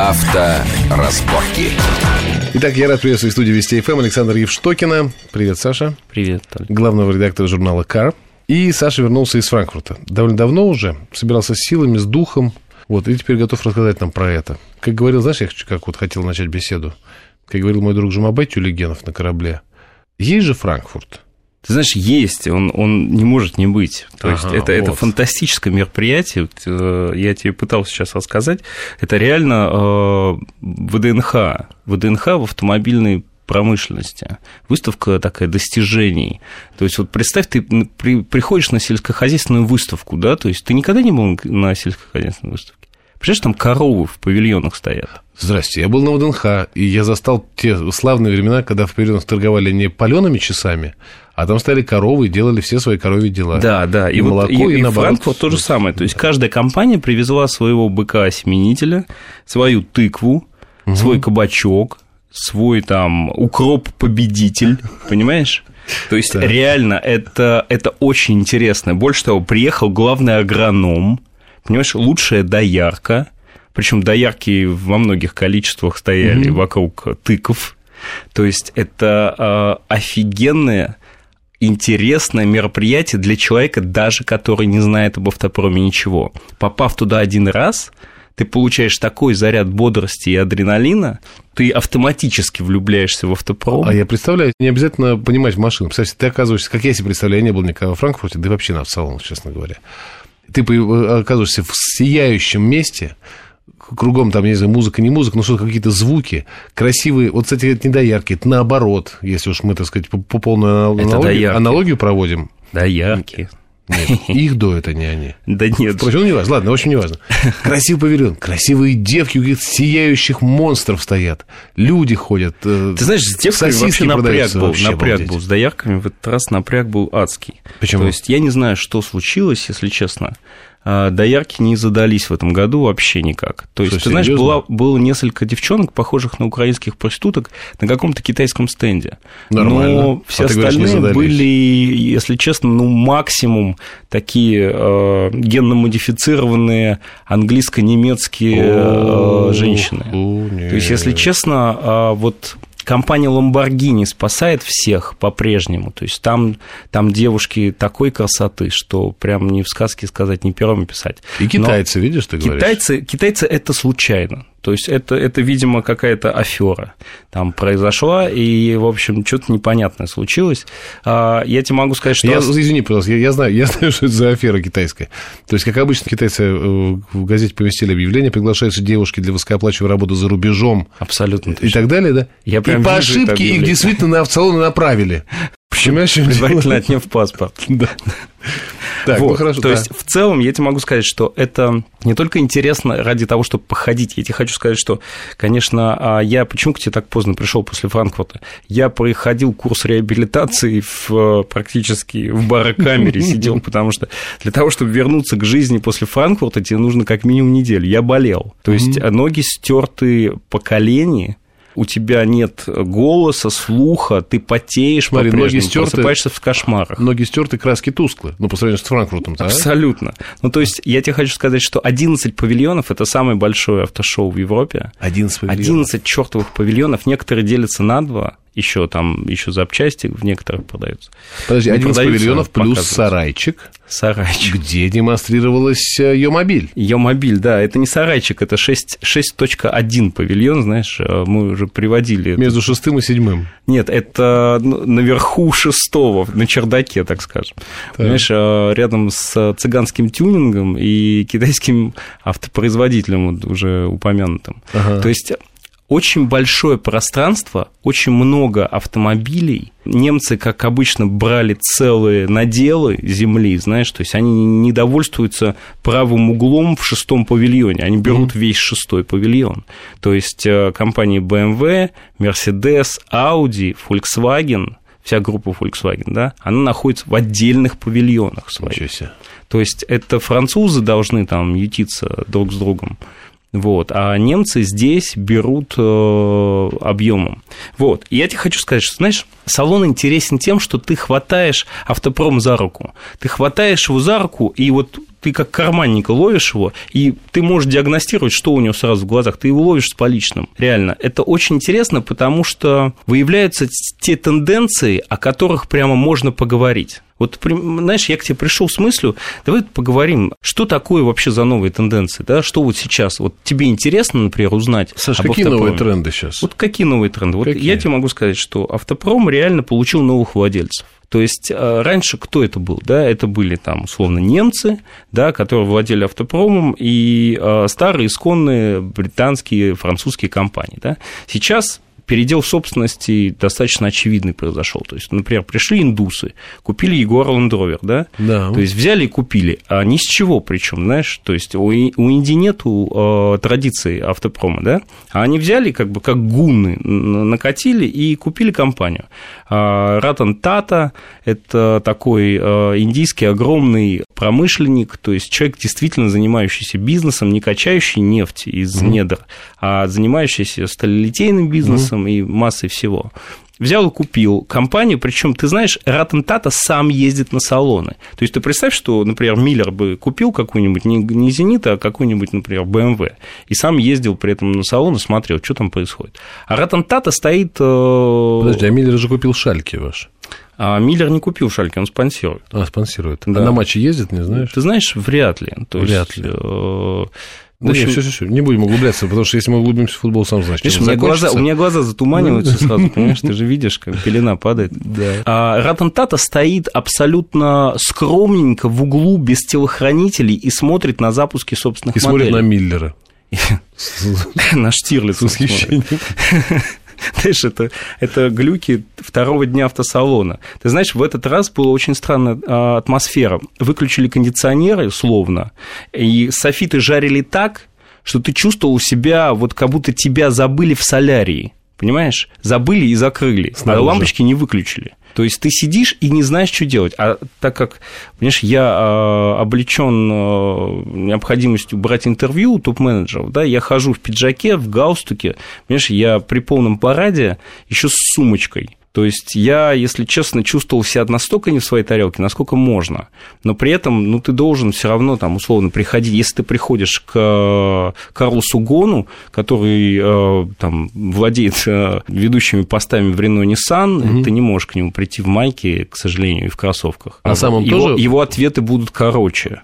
Авторазборки. Итак, я рад приветствовать в студии Вести ФМ Александр Евштокина. Привет, Саша. Привет, Толь. Главного редактора журнала «Кар». И Саша вернулся из Франкфурта. Довольно давно уже, собирался с силами, с духом. Вот, и теперь готов рассказать нам про это. Как говорил, знаешь, я как вот хотел начать беседу. Как говорил мой друг Жумабай Тюлегенов на корабле. Есть же Франкфурт. Ты знаешь, есть, он, он не может не быть. То есть Ага, это, это вот. фантастическое мероприятие. Э, я тебе пытался сейчас рассказать. Это реально э, ВДНХ. ВДНХ в автомобильной промышленности. Выставка такая достижений. То есть вот представь, ты при- приходишь на сельскохозяйственную выставку, да, то есть ты никогда не был на сельскохозяйственной выставке? Представляешь, там коровы в павильонах стоят. Здрасте, я был на ВДНХ, и я застал те славные времена, когда в павильонах торговали не палеными часами, а там стояли коровы и делали все свои коровьи дела. Да, да. И, И, вот- молоко, и, и, и наоборот. Франкфурт то же самое. То есть каждая компания привезла своего быка-осеменителя, свою тыкву, свой кабачок, свой там укроп-победитель, понимаешь? То есть реально это, это очень интересно. Больше того, приехал главный агроном, понимаешь, лучшая доярка, причем доярки во многих количествах стояли вокруг тыков. То есть это э, офигенное интересное мероприятие для человека, даже который не знает об автопроме ничего. Попав туда один раз, ты получаешь такой заряд бодрости и адреналина, ты автоматически влюбляешься в автопром. А я представляю, не обязательно понимать машину. Представь, ты оказываешься, как я себе представляю, я не был никогда во Франкфурте, да и вообще на в салонах, честно говоря. Ты по- оказываешься в сияющем месте, кругом там, не знаю, музыка, не музыка, но что какие-то звуки, красивые, вот, кстати, это не доярки, это наоборот, если уж мы, так сказать, по, по полную Это аналогию, доярки. аналогию проводим. Да, яркие. Нет, их доят, а не они. Да нет. Впрочем, ну, не важно. Ладно, в общем, не важно. Красивый павильон, красивые девки, у каких-то сияющих монстров стоят. Люди ходят. э, Ты знаешь, с девками вообще напряг был, вообще напряг обалдеть. был. С доярками в этот раз напряг был адский. Почему? То есть я не знаю, что случилось, если честно. А, Доярки не задались в этом году вообще никак. То есть, Что, ты знаешь, была, было несколько девчонок, похожих на украинских проституток, на каком-то китайском стенде. Нормально. Но все А говоришь, не остальные задались. были, если честно, ну, максимум такие э, генно-модифицированные английско-немецкие э, женщины. о, То есть, если честно, а, вот компания Lamborghini спасает всех по-прежнему. То есть там, там девушки такой красоты, что прям не в сказке сказать, не пером писать. И китайцы, видишь, ты говоришь? Китайцы, китайцы это случайно. То есть это, это, видимо, какая-то афера там произошла, и, в общем, что-то непонятное случилось. А, Я тебе могу сказать, что... Я, извини, пожалуйста, я, я знаю, я знаю, что это за афера китайская. То есть, как обычно, китайцы э, в газете поместили объявление, приглашаются девушки для высокооплачиваемой работы за рубежом Абсолютно и точно. так далее, да? Я и прям по вижу это ошибке их действительно на автосалоны направили. В чем Предварительно отняв паспорт. Да. Так, Вот, ну хорошо. То да. есть, в целом, я тебе могу сказать, что это не только интересно ради того, чтобы походить. Я тебе хочу сказать, что, конечно, а, я почему к тебе так поздно пришел после Франкфурта? Я проходил курс реабилитации в, э, практически в барокамере сидел, потому что для того, чтобы вернуться к жизни после Франкфурта, тебе нужно как минимум неделю. Я болел. То есть, ноги стерты по колени, у тебя нет голоса, слуха, ты потеешь Смотри, ноги стёрты. просыпаешься в кошмарах. Ноги стерты, краски тусклы. Ну, по сравнению с Франкфуртом, да? Абсолютно. Ну, то есть, я тебе хочу сказать, что 11 павильонов – это самое большое автошоу в Европе. 11 павильонов. 11 чертовых павильонов, некоторые делятся на два, еще там, еще запчасти в некоторых продаются. Подожди, 11 продаются, павильонов плюс сарайчик, Сарайчик. где демонстрировалась ее мобиль. Ее мобиль, да, это не сарайчик, это 6, 6.1 павильон, знаешь, э, мы уже приводили. Между шестым и седьмым. Нет, это ну, наверху шестого, на чердаке, так скажем. Понимаешь, э, рядом с цыганским тюнингом и китайским автопроизводителем, вот уже упомянутым. Ага. То есть очень большое пространство, очень много автомобилей. Немцы, как обычно, брали целые наделы земли, знаешь, то есть они не довольствуются правым углом в шестом павильоне, они берут весь шестой павильон. То есть э, компании BMW, Mercedes, Audi, Volkswagen, вся группа Volkswagen, да, она находится в отдельных павильонах своих. Ничего себе. То есть это французы должны там ютиться друг с другом. Вот, а немцы здесь берут э, объемом. Вот, и я тебе хочу сказать, что, знаешь, салон интересен тем, что ты хватаешь автопром за руку. Ты хватаешь его за руку, и вот ты как карманника ловишь его, и ты можешь диагностировать, что у него сразу в глазах, ты его ловишь с поличным. Реально, это очень интересно, потому что выявляются те тенденции, о которых прямо можно поговорить. Вот, знаешь, я к тебе пришел с мыслью, давай поговорим, что такое вообще за новые тенденции, да, что вот сейчас, вот тебе интересно, например, узнать Саша, какие автопроме? новые тренды сейчас? Вот какие новые тренды? Какие? Вот я тебе могу сказать, что автопром реально получил новых владельцев. То есть э, раньше кто это был? Да, это были там условно немцы, да, которые владели автопромом и э, старые исконные британские, французские компании. Да. Сейчас передел собственности достаточно очевидный произошел. То есть, например, пришли индусы, купили Land Rover, да? Да. То есть, взяли и купили. А ни с чего причем, знаешь? То есть, у, у Инди нету э, традиции автопрома, да? А они взяли, как бы, как гунны, накатили и купили компанию. А Ратан Тата – это такой э, индийский огромный промышленник, то есть, человек, действительно занимающийся бизнесом, не качающий нефть из mm. недр, а занимающийся сталелитейным бизнесом, mm и массой всего. Взял и купил компанию, причем, ты знаешь, Ратентата сам ездит на салоны. То есть ты представь, что, например, Миллер бы купил какую-нибудь, не, не Зенит, а какую-нибудь, например, BMW, и сам ездил при этом на салон и смотрел, что там происходит. А Ратентата стоит... Э, Подожди, а Миллер же купил Шальки ваш. А Миллер не купил Шальки, он спонсирует. А, спонсирует. Да. А на матче ездит, не знаешь? Ты знаешь, вряд ли. То вряд есть, ли. Да общем... нет, все, все, все, не будем углубляться, потому что если мы углубимся в футбол, сам знаешь, Видишь, у меня, глаза, у меня глаза затуманиваются сразу, понимаешь, ты же видишь, как пелена падает. Да. А Ратан Тата стоит абсолютно скромненько в углу, без телохранителей, и смотрит на запуски собственных и моделей. И смотрит на Миллера. На Штирлиц. С восхищением. Знаешь, это, это глюки второго дня автосалона. Ты знаешь, в этот раз была очень странная атмосфера. Выключили кондиционеры, словно, и софиты жарили так, что ты чувствовал себя, вот как будто тебя забыли в солярии. Понимаешь? Забыли и закрыли, Снаружи. а лампочки не выключили. То есть ты сидишь и не знаешь, что делать. А так как, понимаешь, я а, облечен а, необходимостью брать интервью у топ-менеджеров, да, я хожу в пиджаке, в галстуке, понимаешь, я при полном параде еще с сумочкой. То есть я, если честно, чувствовал себя настолько не в своей тарелке, насколько можно. Но при этом, ну, ты должен все равно там условно приходить. Если ты приходишь к э, Карлосу Гону, который э, там владеет э, ведущими постами в Рено Nissan, угу. ты не можешь к нему прийти в майке, к сожалению, и в кроссовках. А сам он его, тоже... его ответы будут короче.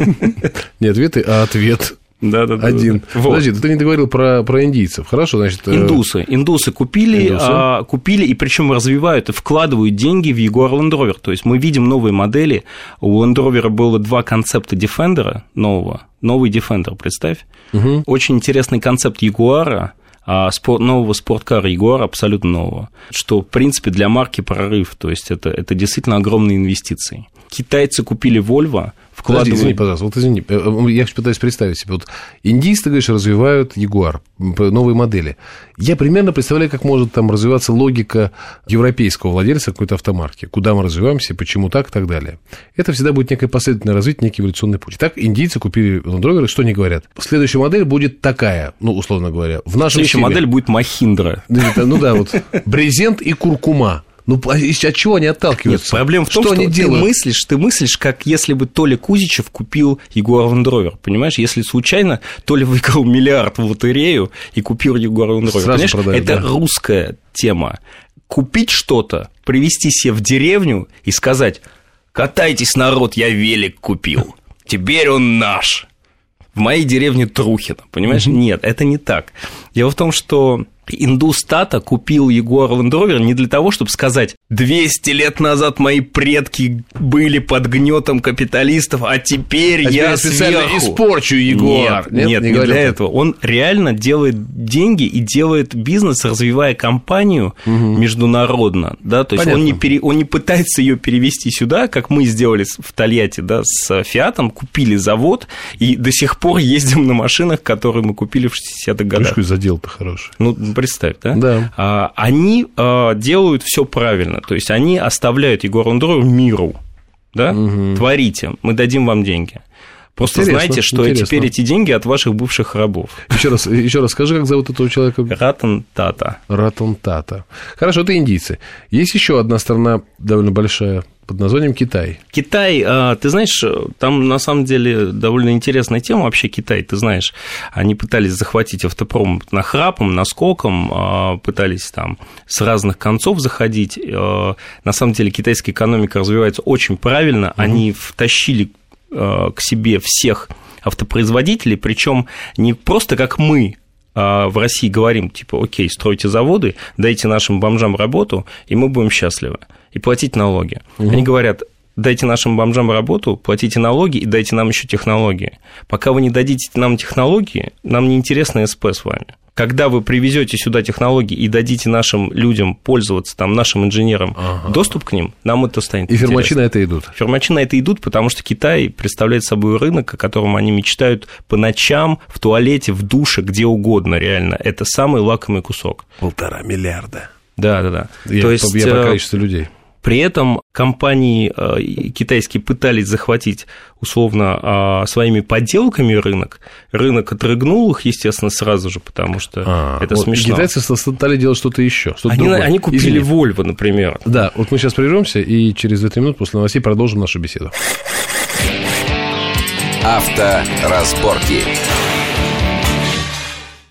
Не ответы, а ответ. Да, да, да. Один. Да, да. Вот. Подожди, ты не договорил про, про индийцев. Хорошо, значит. Э, индусы. Индусы купили, Индусы. А, купили и причем развивают и вкладывают деньги в Jaguar Land Rover. То есть мы видим новые модели. У Land Rover было два концепта Defender нового. Новый Defender, представь. Угу. Очень интересный концепт Jaguar а спорт, нового спорткара Ягуар абсолютно нового, что, в принципе, для марки прорыв, то есть это, это действительно огромные инвестиции. Китайцы купили Volvo, вкладывают... Подожди, извини, пожалуйста, вот извини, э, э, я пытаюсь представить себе, вот индийцы, ты говоришь, развивают Ягуар, новые модели. Я примерно представляю, как может там развиваться логика европейского владельца какой-то автомарки, куда мы развиваемся, почему так и так далее. Это всегда будет некое последовательное развитие, некий эволюционный путь. Так, индийцы купили Land Rover, что они говорят? Следующая модель будет такая, ну, условно говоря, в нашем Следующая стиле. модель будет Махиндра. Ну да, вот, брезент и куркума. Ну, а от чего они отталкиваются? Нет, проблема в том, что, что они ты делают? мыслишь, ты мыслишь, как если бы Толя Кузичев купил Ягуар Ландровер, понимаешь? Если случайно Толя выиграл миллиард в лотерею и купил Ягуар Ландровер, понимаешь? Это да. русская тема. Купить что-то, привести себе в деревню и сказать, катайтесь, народ, я велик купил, теперь он наш. В моей деревне Трухина, понимаешь? Нет, это не так. Дело в том, что Индустата купил Егор Rover не для того, чтобы сказать 200 лет назад мои предки были под гнетом капиталистов, а теперь а я специально сверху. испорчу Егор. Нет, нет, нет не, не для этого. Он реально делает деньги и делает бизнес, развивая компанию угу. международно. Да? То есть он не, пере, он не пытается ее перевести сюда, как мы сделали в Тольятти да, с Фиатом, купили завод и до сих пор ездим на машинах, которые мы купили в 60-х годах. Видишь, задел-то хороший. Ну, представь, да? Да. А, они а, делают все правильно, то есть они оставляют Егору Андроеву миру, да? Угу. Творите, мы дадим вам деньги. Просто Интересно, знайте, что интересно. теперь эти деньги от ваших бывших рабов. Еще раз, еще раз скажи, как зовут этого человека? Ратан Тата. Ратон Тата. Хорошо, это индийцы. Есть еще одна страна довольно большая под названием Китай. Китай, а, ты знаешь, там на самом деле довольно интересная тема вообще Китай, ты знаешь, они пытались захватить автопром нахрапом, наскоком, а, пытались там с разных концов заходить. А, На самом деле китайская экономика развивается очень правильно, они втащили к себе всех автопроизводителей, причем не просто как мы а, в России говорим, типа, окей, стройте заводы, дайте нашим бомжам работу, и мы будем счастливы, и платить налоги. Они говорят, дайте нашим бомжам работу, платите налоги и дайте нам еще технологии. Пока вы не дадите нам технологии, нам не интересно СП с вами. Когда вы привезете сюда технологии и дадите нашим людям пользоваться, там, нашим инженерам Ага. доступ к ним, нам это станет И фермачи на это идут. Фермачи на это идут, потому что Китай представляет собой рынок, о котором они мечтают по ночам, в туалете, в душе, где угодно, реально. Это самый лакомый кусок. Полтора миллиарда. Да, да, да. Я, То есть я про э, количество людей. При этом компании э, китайские пытались захватить условно э, своими подделками рынок. Рынок отрыгнул их, естественно, сразу же, потому что А, это вот смешно. Китайцы стали делать что-то еще. Что-то Они, другое. они купили Извини. Вольво, например. Да, вот мы сейчас прервемся и через 2 минут после новостей продолжим нашу беседу. Авторазборки.